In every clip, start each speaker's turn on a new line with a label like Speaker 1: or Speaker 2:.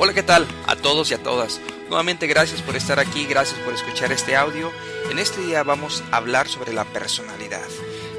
Speaker 1: Hola, ¿qué tal? A todos y a todas. Nuevamente gracias por estar aquí, gracias por escuchar este audio. En este día vamos a hablar sobre la personalidad.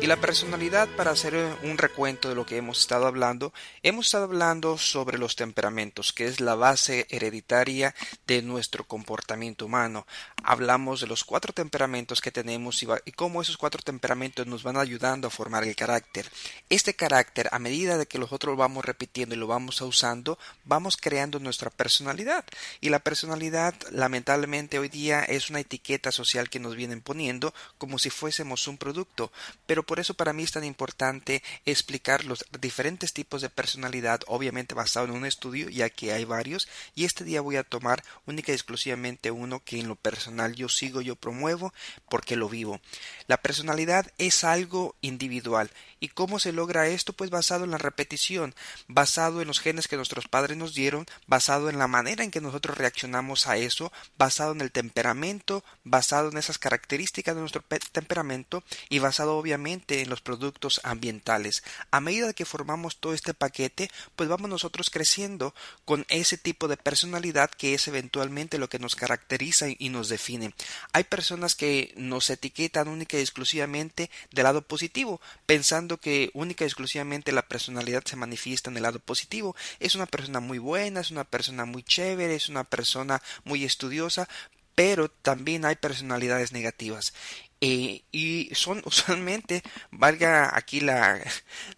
Speaker 1: Y la personalidad, para hacer un recuento de lo que hemos estado hablando, hemos estado hablando sobre los temperamentos, que es la base hereditaria de nuestro comportamiento humano. Hablamos de los cuatro temperamentos que tenemos y, cómo esos cuatro temperamentos nos van ayudando a formar el carácter. Este carácter, a medida de que nosotros lo vamos repitiendo y lo vamos usando, vamos creando nuestra personalidad. Y la personalidad, lamentablemente, hoy día es una etiqueta social que nos vienen poniendo como si fuésemos un producto. Pero por eso para mí es tan importante explicar los diferentes tipos de personalidad, obviamente basado en un estudio, ya que hay varios, y este día voy a tomar única y exclusivamente uno que en lo personal yo sigo, yo promuevo, porque lo vivo. La personalidad es algo individual. ¿Y cómo se logra esto? Pues basado en la repetición, basado en los genes que nuestros padres nos dieron, basado en la manera en que nosotros reaccionamos a eso, basado en el temperamento, basado en esas características de nuestro temperamento y basado obviamente en los productos ambientales. A medida que formamos todo este paquete, pues vamos nosotros creciendo con ese tipo de personalidad que es eventualmente lo que nos caracteriza y nos define. Hay personas que nos etiquetan única y exclusivamente del lado positivo, pensando que única y exclusivamente la personalidad se manifiesta en el lado positivo. Es una persona muy buena, es una persona muy chévere, es una persona muy estudiosa, pero también hay personalidades negativas. Eh, y son usualmente, valga aquí la,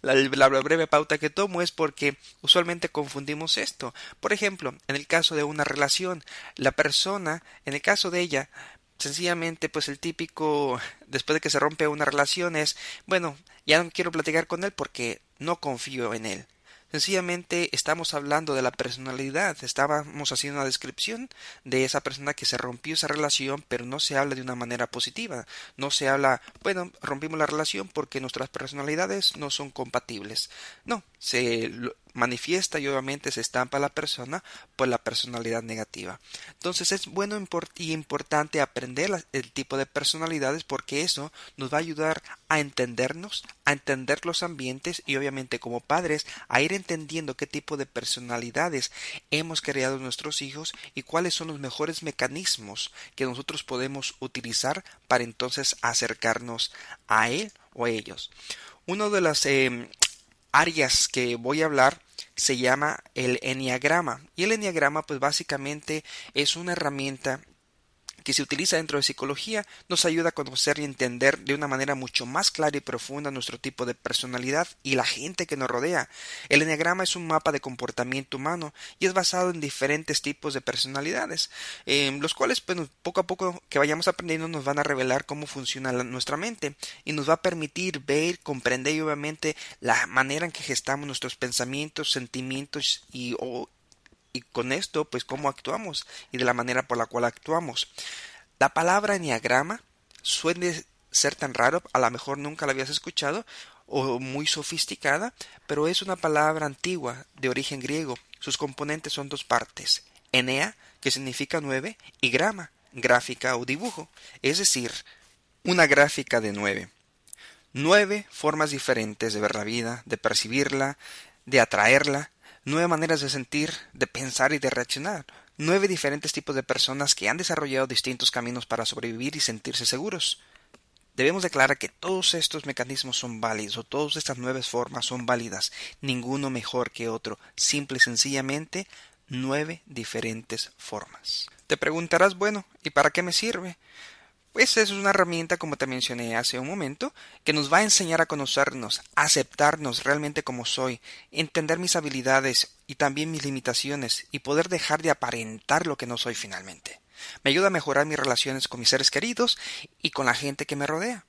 Speaker 1: la, breve pauta que tomo, es porque usualmente confundimos esto. Por ejemplo, en el caso de una relación, la persona, en el caso de ella, sencillamente pues el típico después de que se rompe una relación es bueno ya no quiero platicar con él porque no confío en él Sencillamente estamos hablando de la personalidad, estábamos haciendo una descripción de esa persona que se rompió esa relación, pero no se habla de una manera positiva, no se habla, bueno, rompimos la relación porque nuestras personalidades no son compatibles. No, se manifiesta y obviamente se estampa la persona por la personalidad negativa. Entonces es bueno y importante aprender el tipo de personalidades porque eso nos va a ayudar a entendernos, a entender los ambientes y obviamente como padres a ir entendiendo qué tipo de personalidades hemos creado nuestros hijos y cuáles son los mejores mecanismos que nosotros podemos utilizar para entonces acercarnos a él o a ellos. Uno de las em, áreas que voy a hablar se llama el enneagrama. Y el enneagrama pues básicamente es una herramienta que se utiliza dentro de psicología nos ayuda a conocer y entender de una manera mucho más clara y profunda nuestro tipo de personalidad y la gente que nos rodea. El enneagrama es un mapa de comportamiento humano y es basado en diferentes tipos de personalidades, eh, los cuales bueno, poco a poco que vayamos aprendiendo nos van a revelar cómo funciona nuestra mente y nos va a permitir ver, comprender y obviamente la manera en que gestamos nuestros pensamientos, sentimientos y, y con esto pues cómo actuamos y de la manera por la cual actuamos. La palabra enneagrama suele ser tan raro, a lo mejor nunca la habías escuchado o muy sofisticada, pero es una palabra antigua de origen griego. Sus componentes son dos partes, enea, que significa nueve, y grama, gráfica o dibujo, es decir, una gráfica de nueve. Nueve formas diferentes de ver la vida, de percibirla, de atraerla, nueve maneras de sentir, de pensar y de reaccionar, nueve diferentes tipos de personas que han desarrollado distintos caminos para sobrevivir y sentirse seguros. Debemos declarar que todos estos mecanismos son válidos, o todas estas nueve formas son válidas, ninguno mejor que otro, simple y sencillamente nueve diferentes formas. Te preguntarás, bueno, ¿y para qué me sirve? Pues es una herramienta, como te mencioné hace un momento, que nos va a enseñar a conocernos, a aceptarnos realmente como soy, entender mis habilidades y también mis limitaciones y poder dejar de aparentar lo que no soy finalmente. Me ayuda a mejorar mis relaciones con mis seres queridos y con la gente que me rodea,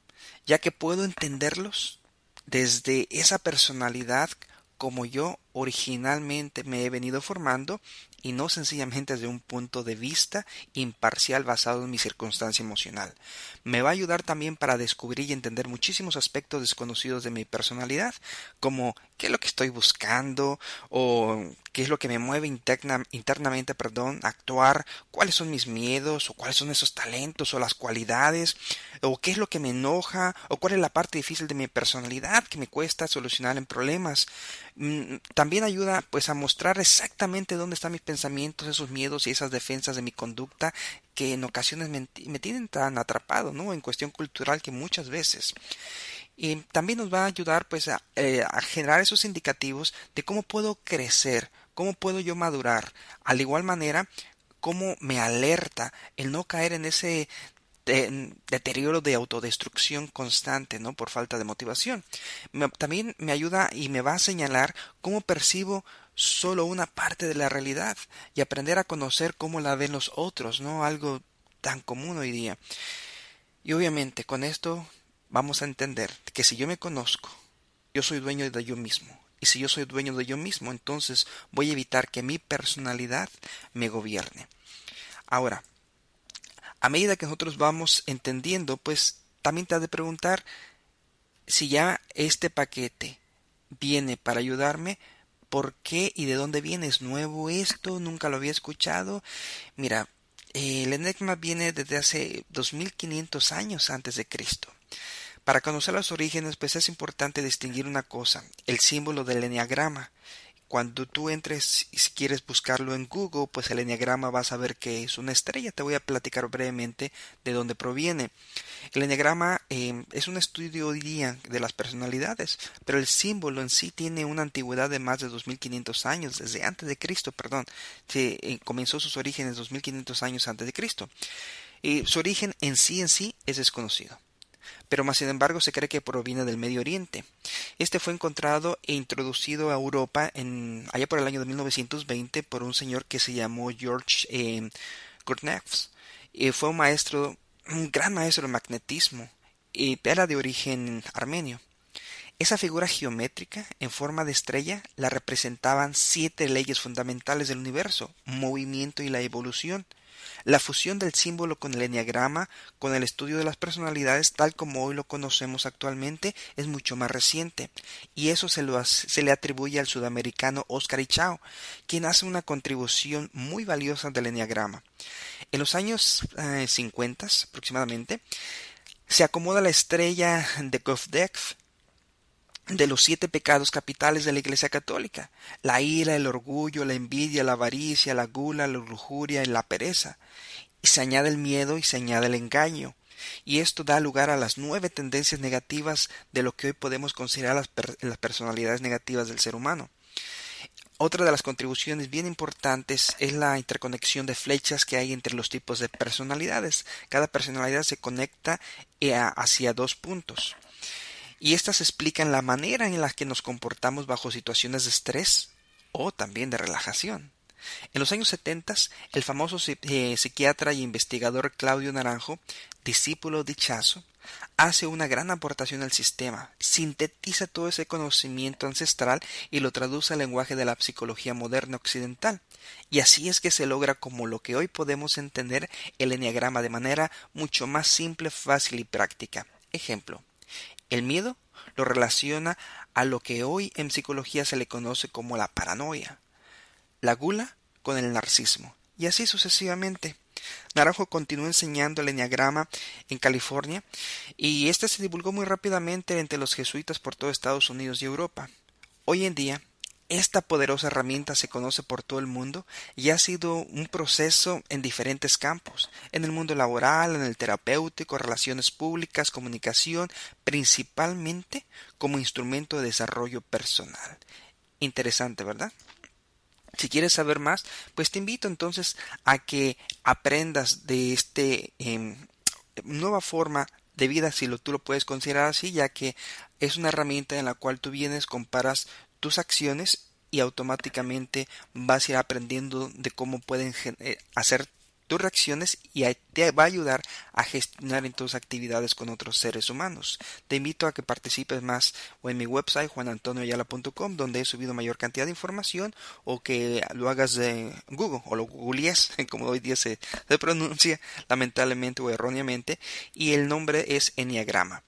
Speaker 1: ya que puedo entenderlos desde esa personalidad como yo originalmente me he venido formando y no sencillamente desde un punto de vista imparcial basado en mi circunstancia emocional. Me va a ayudar también para descubrir y entender muchísimos aspectos desconocidos de mi personalidad, como qué es lo que estoy buscando o qué es lo que me mueve internamente, perdón, a actuar, cuáles son mis miedos o cuáles son esos talentos o las cualidades o qué es lo que me enoja o cuál es la parte difícil de mi personalidad que me cuesta solucionar en problemas. Mm, también ayuda pues a mostrar exactamente dónde están mis pensamientos, esos miedos y esas defensas de mi conducta que en ocasiones me, tienen tan atrapado, ¿no? En cuestión cultural que muchas veces. Y también nos va a ayudar pues a, eh, a generar esos indicativos de cómo puedo crecer, cómo puedo yo madurar. Al igual manera, cómo me alerta el no caer en ese deterioro de autodestrucción constante, ¿no? Por falta de motivación. también me ayuda y me va a señalar cómo percibo solo una parte de la realidad y aprender a conocer cómo la ven los otros, ¿no? Algo tan común hoy día. Y obviamente con esto vamos a entender que si yo me conozco, yo soy dueño de yo mismo. Y si yo soy dueño de yo mismo, entonces voy a evitar que mi personalidad me gobierne. Ahora, a medida que nosotros vamos entendiendo, pues también te has de preguntar si ya este paquete viene para ayudarme, ¿por qué y de dónde viene? ¿Es nuevo esto? ¿Nunca lo había escuchado? Mira, el enigma viene desde hace 2500 años antes de Cristo. Para conocer los orígenes, pues es importante distinguir una cosa, el símbolo del enneagrama, cuando tú entres y si quieres buscarlo en Google, pues el enneagrama vas a ver que es una estrella. Te voy a platicar brevemente de dónde proviene. El enneagrama em, es un estudio hoy día de las personalidades, pero el símbolo en sí tiene una antigüedad de más de 2500 años, desde antes de Cristo, perdón. Se, eh, comenzó sus orígenes 2500 años antes de Cristo. Y su origen en sí en sí es desconocido pero más sin embargo se cree que proviene del Medio Oriente. Este fue encontrado e introducido a Europa en, allá por el año de 1920 por un señor que se llamó George eh, y fue un maestro, un gran maestro de magnetismo, y era de origen armenio. Esa figura geométrica en forma de estrella la representaban siete leyes fundamentales del universo, movimiento y la evolución. La fusión del símbolo con el enneagrama, con el estudio de las personalidades tal como hoy lo conocemos actualmente, es mucho más reciente, y eso se, lo, se le atribuye al sudamericano Oscar Ichao, quien hace una contribución muy valiosa del enneagrama. En los años 50 eh, aproximadamente, se acomoda la estrella de Govdekv de los siete pecados capitales de la Iglesia Católica, la ira, el orgullo, la envidia, la avaricia, la gula, la lujuria y la pereza. Y se añade el miedo y se añade el engaño. Y esto da lugar a las nueve tendencias negativas de lo que hoy podemos considerar las, las personalidades negativas del ser humano. Otra de las contribuciones bien importantes es la interconexión de flechas que hay entre los tipos de personalidades. Cada personalidad se conecta eh, hacia dos puntos y éstas explican la manera en la que nos comportamos bajo situaciones de estrés o también de relajación. En los años 70, el famoso eh, psiquiatra y investigador Claudio Naranjo, discípulo de Chazo, hace una gran aportación al sistema, sintetiza todo ese conocimiento ancestral y lo traduce al lenguaje de la psicología moderna occidental. Y así es que se logra como lo que hoy podemos entender el enneagrama de manera mucho más simple, fácil y práctica. Ejemplo, el miedo lo relaciona a lo que hoy en psicología se le conoce como la paranoia, la gula con el narcismo, y así sucesivamente. Naranjo continuó enseñando el enneagrama en California y este se divulgó muy rápidamente entre los jesuitas por todo Estados Unidos y Europa. Hoy en día esta poderosa herramienta se conoce por todo el mundo y ha sido un proceso en diferentes campos, en el mundo laboral, en el terapéutico, relaciones públicas, comunicación, principalmente como instrumento de desarrollo personal. Interesante, ¿verdad? Si quieres saber más, pues te invito entonces a que aprendas de este em, nueva forma de vida, si lo, tú lo puedes considerar así, ya que es una herramienta en la cual tú vienes, comparas tus acciones y automáticamente vas a ir aprendiendo de cómo pueden eh, hacer tus reacciones y te va a ayudar a gestionar en tus actividades con otros seres humanos. Te invito a que participes más o en mi website juanantonioayala.com donde he subido mayor cantidad de información o que lo hagas de Google o lo googlees como hoy día se, pronuncia lamentablemente o erróneamente y el nombre es Enneagrama.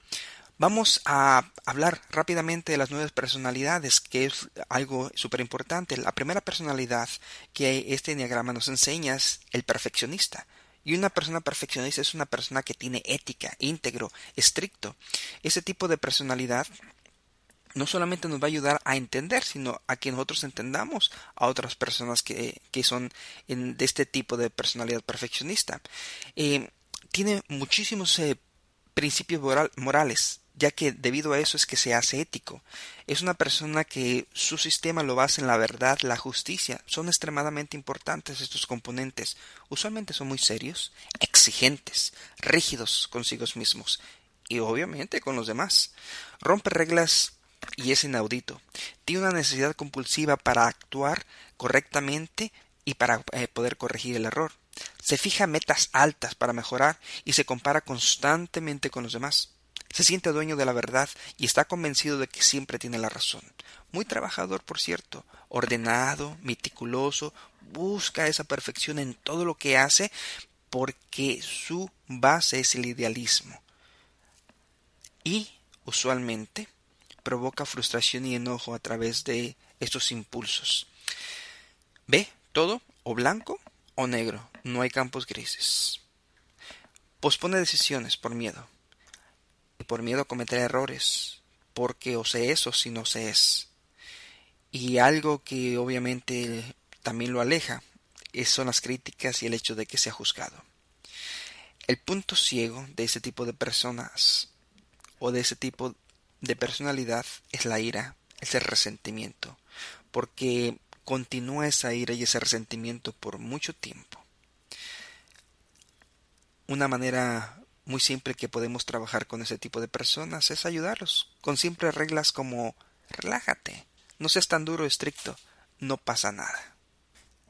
Speaker 1: Vamos a hablar rápidamente de las nuevas personalidades, que es algo súper importante. La primera personalidad que este diagrama nos enseña es el perfeccionista. Y una persona perfeccionista es una persona que tiene ética, íntegro, estricto. Ese tipo de personalidad no solamente nos va a ayudar a entender, sino a que nosotros entendamos a otras personas que, que son de este tipo de personalidad perfeccionista. Eh, tiene muchísimos eh, principios morales, ya que debido a eso es que se hace ético. Es una persona que su sistema lo basa en la verdad, la justicia. Son extremadamente importantes estos componentes. Usualmente son muy serios, exigentes, rígidos consigo mismos y obviamente con los demás. Rompe reglas y es inaudito. Tiene una necesidad compulsiva para actuar correctamente y para eh, poder corregir el error. Se fija metas altas para mejorar y se compara constantemente con los demás. Se siente dueño de la verdad y está convencido de que siempre tiene la razón. Muy trabajador, por cierto, ordenado, meticuloso, busca esa perfección en todo lo que hace porque su base es el idealismo. Y, usualmente, provoca frustración y enojo a través de estos impulsos. Ve todo o blanco o negro, no hay campos grises. Pospone decisiones por miedo. Por miedo a cometer errores, porque o se es o si no se es. Y algo que obviamente también lo aleja son las críticas y el hecho de que sea juzgado. El punto ciego de ese tipo de personas o de ese tipo de personalidad es la ira, es el resentimiento, porque continúa esa ira y ese resentimiento por mucho tiempo. Una manera muy simple que podemos trabajar con ese tipo de personas es ayudarlos, con simples reglas como relájate, no seas tan duro o estricto, no pasa nada.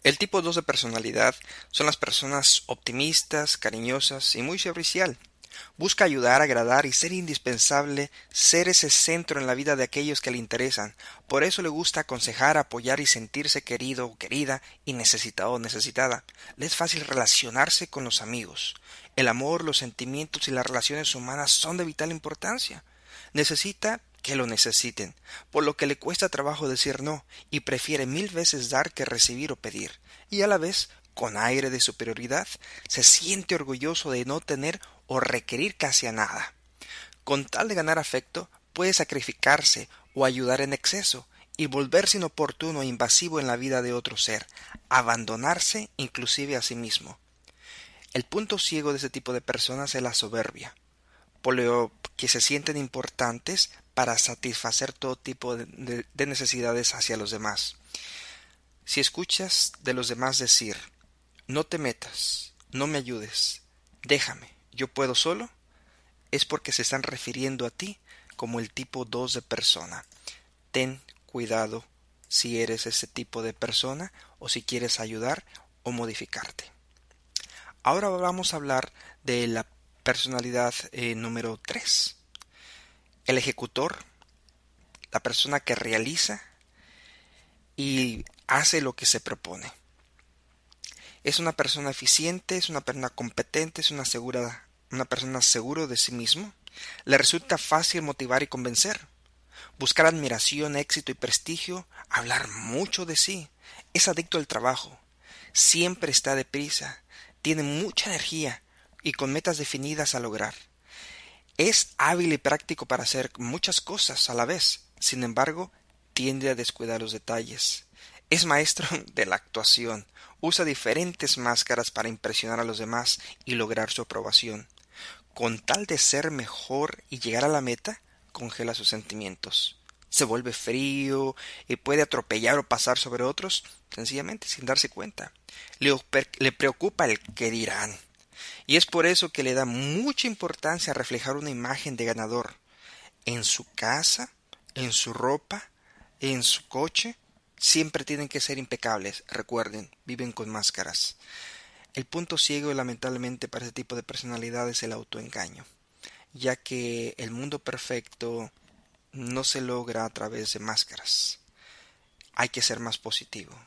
Speaker 1: El tipo 2 de personalidad son las personas optimistas, cariñosas y muy servicial. Busca ayudar, agradar y ser indispensable, ser ese centro en la vida de aquellos que le interesan. Por eso le gusta aconsejar, apoyar y sentirse querido o querida y necesitado o necesitada. Le es fácil relacionarse con los amigos. El amor, los sentimientos y las relaciones humanas son de vital importancia. Necesita que lo necesiten, por lo que le cuesta trabajo decir no, y prefiere mil veces dar que recibir o pedir, y a la vez, con aire de superioridad, se siente orgulloso de no tener o requerir casi a nada. Con tal de ganar afecto, puede sacrificarse o ayudar en exceso y volverse inoportuno e invasivo en la vida de otro ser, abandonarse inclusive a sí mismo. El punto ciego de ese tipo de personas es la soberbia, por lo que se sienten importantes para satisfacer todo tipo de, de necesidades hacia los demás. Si escuchas de los demás decir no te metas, no me ayudes, déjame, yo puedo solo, es porque se están refiriendo a ti como el tipo 2 de persona. Ten cuidado si eres ese tipo de persona o si quieres ayudar o modificarte. Ahora vamos a hablar de la personalidad eh, número 3. El ejecutor, la persona que realiza y hace lo que se propone. Es una persona eficiente, es una persona competente, es una, segura, una persona seguro de sí mismo. Le resulta fácil motivar y convencer. Buscar admiración, éxito y prestigio, hablar mucho de sí. Es adicto al trabajo. Siempre está deprisa. Tiene mucha energía y con metas definidas a lograr. Es hábil y práctico para hacer muchas cosas a la vez. Sin embargo, tiende a descuidar los detalles. Es maestro de la actuación, usa diferentes máscaras para impresionar a los demás y lograr su aprobación. Con tal de ser mejor y llegar a la meta, congela sus sentimientos. Se vuelve frío y puede atropellar o pasar sobre otros sencillamente sin darse cuenta. Le, preocupa el que dirán. Y es por eso que le da mucha importancia a reflejar una imagen de ganador en su casa, en su ropa, en su coche siempre tienen que ser impecables. Recuerden, viven con máscaras. El punto ciego lamentablemente para ese tipo de personalidad es el autoengaño, ya que el mundo perfecto no se logra a través de máscaras. Hay que ser más positivo.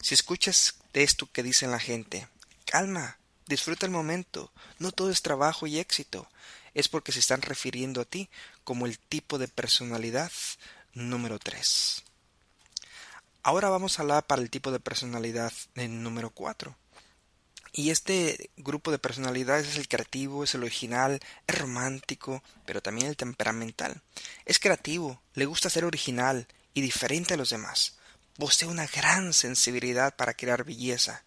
Speaker 1: Si escuchas esto que dicen la gente, calma, disfruta el momento, no todo es trabajo y éxito, es porque se están refiriendo a ti como el tipo de personalidad número 3. Ahora vamos a hablar para el tipo de personalidad número 4. Y este grupo de personalidades es el creativo, es el original, es romántico, pero también el temperamental. Es creativo, le gusta ser original y diferente a los demás. Posee una gran sensibilidad para crear belleza.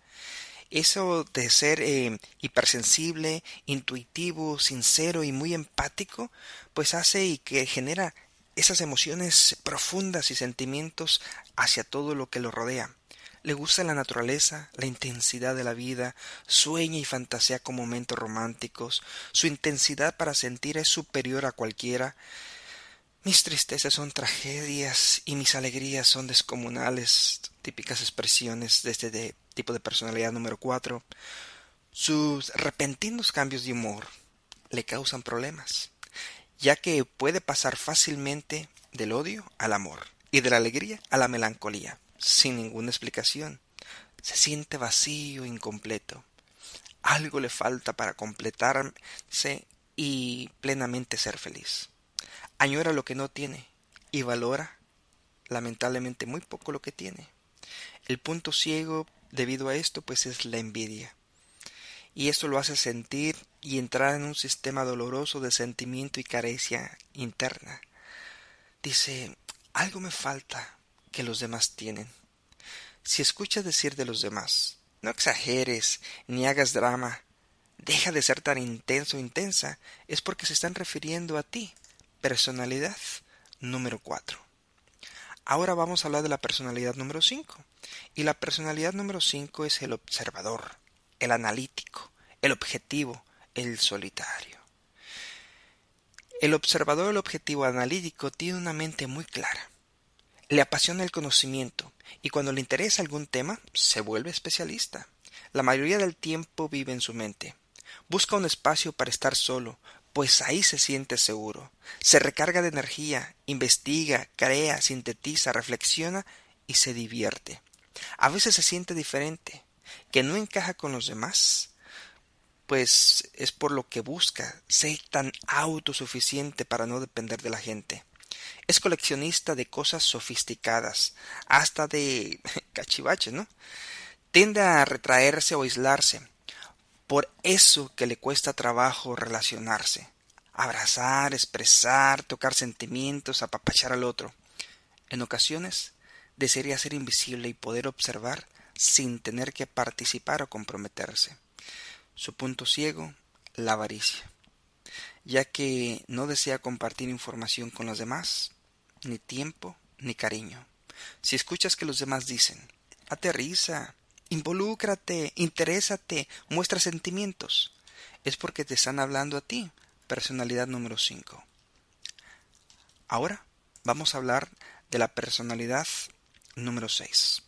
Speaker 1: Eso de ser eh, hipersensible, intuitivo, sincero y muy empático, pues hace y que genera esas emociones profundas y sentimientos hacia todo lo que lo rodea. Le gusta la naturaleza, la intensidad de la vida, sueña y fantasea con momentos románticos, su intensidad para sentir es superior a cualquiera. Mis tristezas son tragedias y mis alegrías son descomunales, típicas expresiones de este tipo de personalidad número cuatro. Sus repentinos cambios de humor le causan problemas, ya que puede pasar fácilmente del odio al amor y de la alegría a la melancolía sin ninguna explicación. Se siente vacío, incompleto. Algo le falta para completarse y plenamente ser feliz. Añora lo que no tiene y valora, lamentablemente, muy poco lo que tiene. El punto ciego debido a esto, pues es la envidia. Y esto lo hace sentir y entrar en un sistema doloroso de sentimiento y carecia interna. Dice, algo me falta, que los demás tienen. Si escuchas decir de los demás, no exageres ni hagas drama, deja de ser tan intenso o intensa, es porque se están refiriendo a ti. Personalidad número 4. Ahora vamos a hablar de la personalidad número 5. Y la personalidad número 5 es el observador, el analítico, el objetivo, el solitario. El observador, el objetivo analítico, tiene una mente muy clara. Le apasiona el conocimiento y cuando le interesa algún tema se vuelve especialista. La mayoría del tiempo vive en su mente. Busca un espacio para estar solo, pues ahí se siente seguro. Se recarga de energía, investiga, crea, sintetiza, reflexiona y se divierte. A veces se siente diferente, que no encaja con los demás, pues es por lo que busca ser tan autosuficiente para no depender de la gente. Es coleccionista de cosas sofisticadas, hasta de cachivaches, ¿no? Tiende a retraerse o aislarse. Por eso que le cuesta trabajo relacionarse. Abrazar, expresar, tocar sentimientos, apapachar al otro. En ocasiones, desearía ser invisible y poder observar sin tener que participar o comprometerse. Su punto ciego, la avaricia ya que no desea compartir información con los demás, ni tiempo, ni cariño. Si escuchas que los demás dicen, aterriza, involúcrate, interésate, muestra sentimientos, es porque te están hablando a ti, personalidad número 5. Ahora vamos a hablar de la personalidad número 6,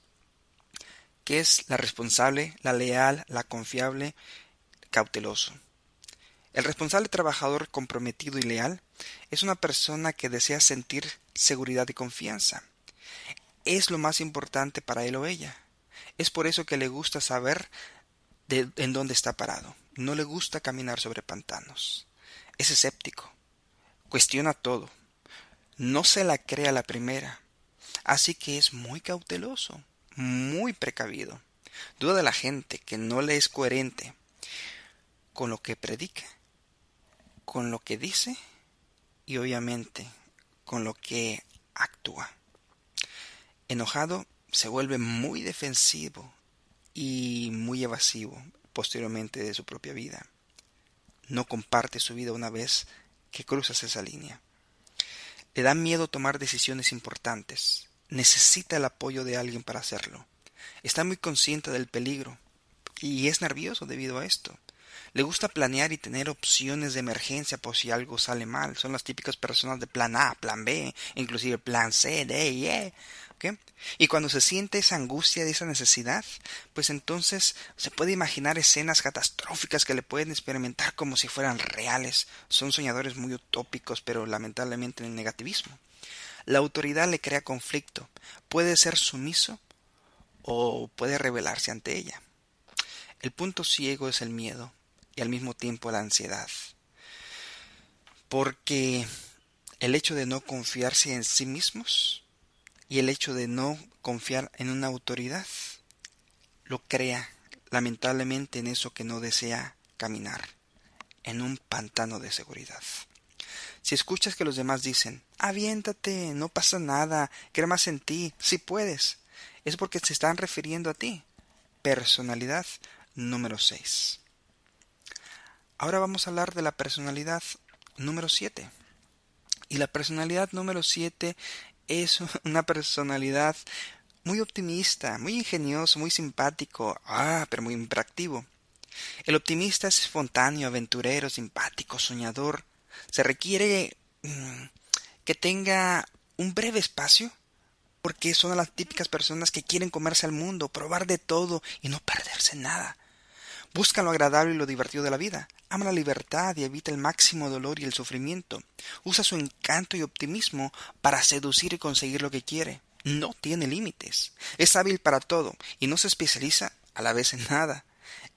Speaker 1: que es la responsable, la leal, la confiable, cauteloso. El responsable trabajador comprometido y leal es una persona que desea sentir seguridad y confianza. Es lo más importante para él o ella. Es por eso que le gusta saber de, en dónde está parado. No le gusta caminar sobre pantanos. Es escéptico. Cuestiona todo. No se la cree a la primera. Así que es muy cauteloso, muy precavido. Duda de la gente que no le es coherente con lo que predica con lo que dice y obviamente con lo que actúa. Enojado se vuelve muy defensivo y muy evasivo posteriormente de su propia vida. No comparte su vida una vez que cruzas esa línea. Le da miedo tomar decisiones importantes. Necesita el apoyo de alguien para hacerlo. Está muy consciente del peligro y es nervioso debido a esto. Le gusta planear y tener opciones de emergencia por si algo sale mal. Son las típicas personas de plan A, plan B, inclusive plan C, D y E. Y cuando se siente esa angustia esa necesidad, pues entonces se puede imaginar escenas catastróficas que le pueden experimentar como si fueran reales. Son soñadores muy utópicos, pero lamentablemente en el negativismo. La autoridad le crea conflicto. Puede ser sumiso o puede rebelarse ante ella. El punto ciego es el miedo, y al mismo tiempo la ansiedad. Porque el hecho de no confiarse en sí mismos y el hecho de no confiar en una autoridad lo crea lamentablemente en eso que no desea caminar, en un pantano de seguridad. Si escuchas que los demás dicen, aviéntate, no pasa nada, cree más en ti, si puedes, es porque se están refiriendo a ti. Personalidad número 6. Ahora vamos a hablar de la personalidad número 7. Y la personalidad número 7 es una personalidad muy optimista, muy ingenioso, muy simpático, ah, pero muy impractivo. El optimista es espontáneo, aventurero, simpático, soñador. Se requiere mm, que tenga un breve espacio, porque son las típicas personas que quieren comerse al mundo, probar de todo y no perderse nada. Buscan lo agradable y lo divertido de la vida. Ama la libertad y evita el máximo dolor y el sufrimiento. Usa su encanto y optimismo para seducir y conseguir lo que quiere. No tiene límites. Es hábil para todo y no se especializa a la vez en nada.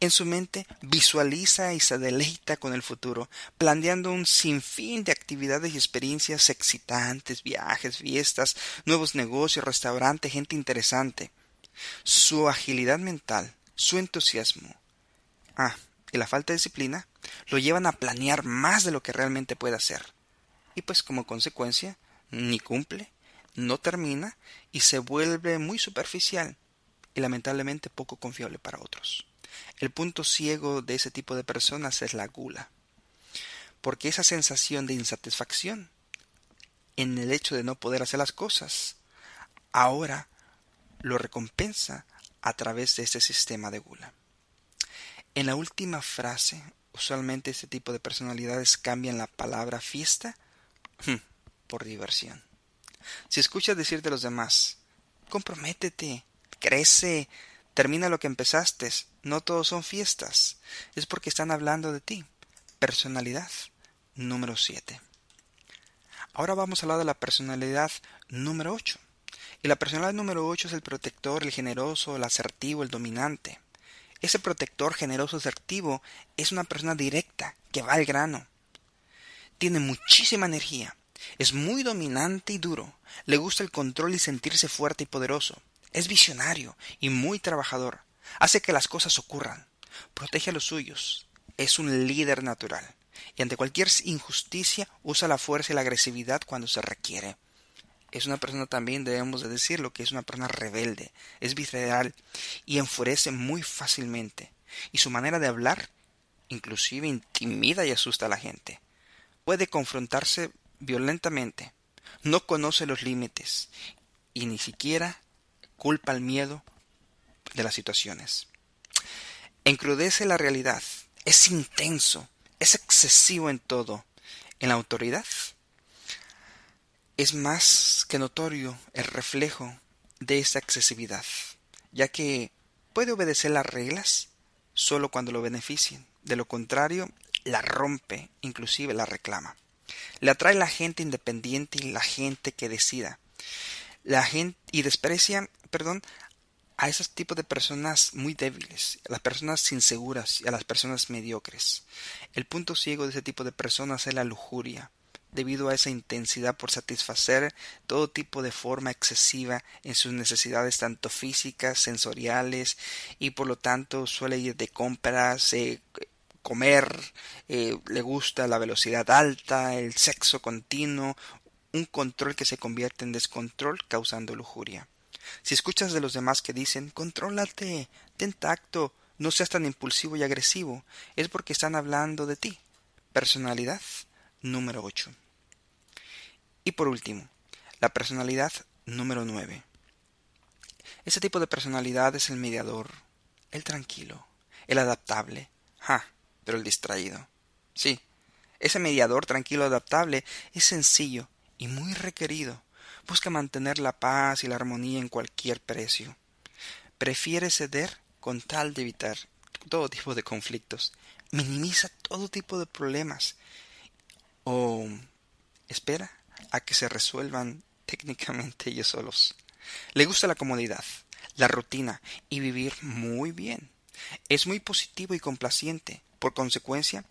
Speaker 1: En su mente visualiza y se deleita con el futuro, planeando un sinfín de actividades y experiencias excitantes, viajes, fiestas, nuevos negocios, restaurantes, gente interesante. Su agilidad mental, su entusiasmo, ah, y la falta de disciplina lo llevan a planear más de lo que realmente puede hacer. Y pues como consecuencia, ni cumple, no termina y se vuelve muy superficial y lamentablemente poco confiable para otros. El punto ciego de ese tipo de personas es la gula, porque esa sensación de insatisfacción en el hecho de no poder hacer las cosas, ahora lo recompensa a través de ese sistema de gula. En la última frase, usualmente este tipo de personalidades cambian la palabra fiesta hmm, por diversión. Si escuchas decirte a los demás, comprométete, crece, termina lo que empezaste, no todos son fiestas, es porque están hablando de ti. Personalidad número 7. Ahora vamos a hablar de la personalidad número 8. Y la personalidad número 8 es el protector, el generoso, el asertivo, el dominante. Ese protector generoso asertivo es una persona directa, que va al grano. Tiene muchísima energía, es muy dominante y duro, le gusta el control y sentirse fuerte y poderoso, es visionario y muy trabajador, hace que las cosas ocurran, protege a los suyos, es un líder natural, y ante cualquier injusticia usa la fuerza y la agresividad cuando se requiere es una persona también, debemos de decirlo, que es una persona rebelde, es visceral y enfurece muy fácilmente. Y su manera de hablar inclusive intimida y asusta a la gente. Puede confrontarse violentamente, no conoce los límites y ni siquiera culpa al miedo de las situaciones. Encrudece la realidad, es intenso, es excesivo en todo. En la autoridad es más que notorio el reflejo de esa excesividad, ya que puede obedecer las reglas solo cuando lo beneficien, de lo contrario la rompe, inclusive la reclama. Le atrae la gente independiente y la gente que decida. La gente y desprecia, perdón, a esos tipos de personas muy débiles, a las personas inseguras y a las personas mediocres. El punto ciego de ese tipo de personas es la lujuria, debido a esa intensidad por satisfacer todo tipo de forma excesiva en sus necesidades tanto físicas, sensoriales y por lo tanto suele ir de compras, eh, comer, eh, le gusta la velocidad alta, el sexo continuo, un control que se convierte en descontrol causando lujuria. Si escuchas de los demás que dicen contrólate, ten tacto, no seas tan impulsivo y agresivo, es porque están hablando de ti. Personalidad número 8. Y por último, la personalidad número 9. Ese tipo de personalidad es el mediador, el tranquilo, el adaptable, ja, pero el distraído. Sí, ese mediador tranquilo adaptable es sencillo y muy requerido. Busca mantener la paz y la armonía en cualquier precio. Prefiere ceder con tal de evitar todo tipo de conflictos. Minimiza todo tipo de problemas o espera a que se resuelvan técnicamente ellos solos. Le gusta la comodidad, la rutina y vivir muy bien. Es muy positivo y complaciente. Por consecuencia,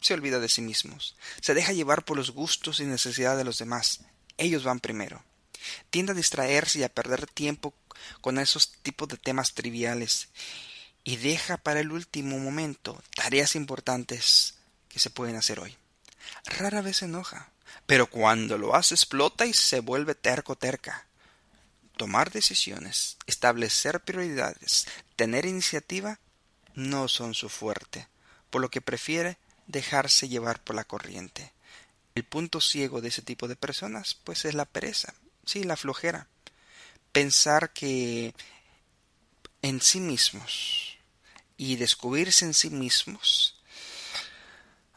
Speaker 1: se olvida de sí mismos. Se deja llevar por los gustos y necesidades de los demás. Ellos van primero. Tiende a distraerse y a perder tiempo con esos tipos de temas triviales. y deja para el último momento tareas importantes que se pueden hacer hoy. Rara vez se enoja, pero cuando lo hace explota y se vuelve terco terca. Tomar decisiones, establecer prioridades, tener iniciativa no son su fuerte, por lo que prefiere dejarse llevar por la corriente. El punto ciego de ese tipo de personas, pues es la pereza, sí, la flojera. Pensar que en sí mismos y descubrirse en sí mismos,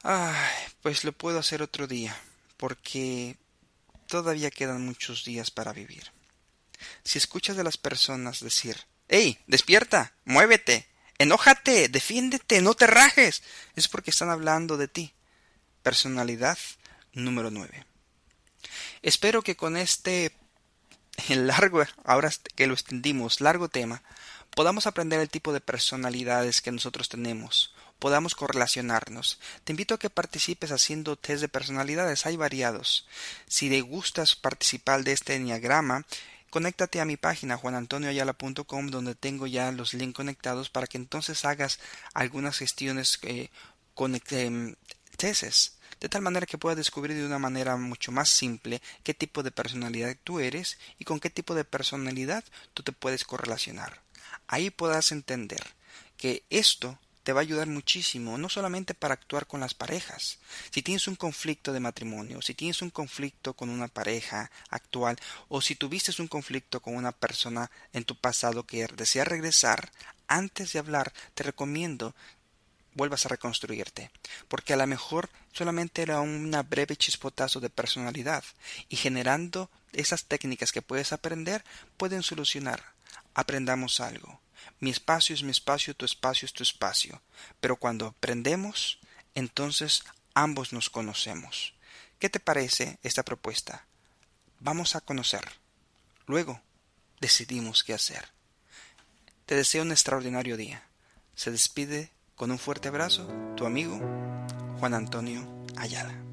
Speaker 1: ay, pues lo puedo hacer otro día, porque todavía quedan muchos días para vivir. Si escuchas de las personas decir, ¡Ey, despierta! ¡Muévete! Enójate, defiéndete, no te rajes. Es porque están hablando de ti. Personalidad número 9. Espero que con este largo, ahora que lo extendimos, largo tema, podamos aprender el tipo de personalidades que nosotros tenemos, podamos correlacionarnos. Te invito a que participes haciendo test de personalidades, hay variados. Si te gustas participar de este enneagrama, conéctate a mi página juanantonioayala.com donde tengo ya los links conectados para que entonces hagas algunas gestiones eh, con eh, tesis de tal manera que puedas descubrir de una manera mucho más simple qué tipo de personalidad tú eres y con qué tipo de personalidad tú te puedes correlacionar. Ahí podrás entender que esto te va a ayudar muchísimo, no solamente para actuar con las parejas. Si tienes un conflicto de matrimonio, si tienes un conflicto con una pareja actual, o si tuviste un conflicto con una persona en tu pasado que desea regresar, antes de hablar, te recomiendo vuelvas a reconstruirte, porque a lo mejor solamente era una breve chispotazo de personalidad, y generando esas técnicas que puedes aprender pueden solucionar. Aprendamos algo. Mi espacio es mi espacio, tu espacio es tu espacio. Pero cuando aprendemos, entonces ambos nos conocemos. ¿Qué te parece esta propuesta? Vamos a conocer. Luego decidimos qué hacer. Te deseo un extraordinario día. Se despide con un fuerte abrazo tu amigo Juan Antonio Ayala.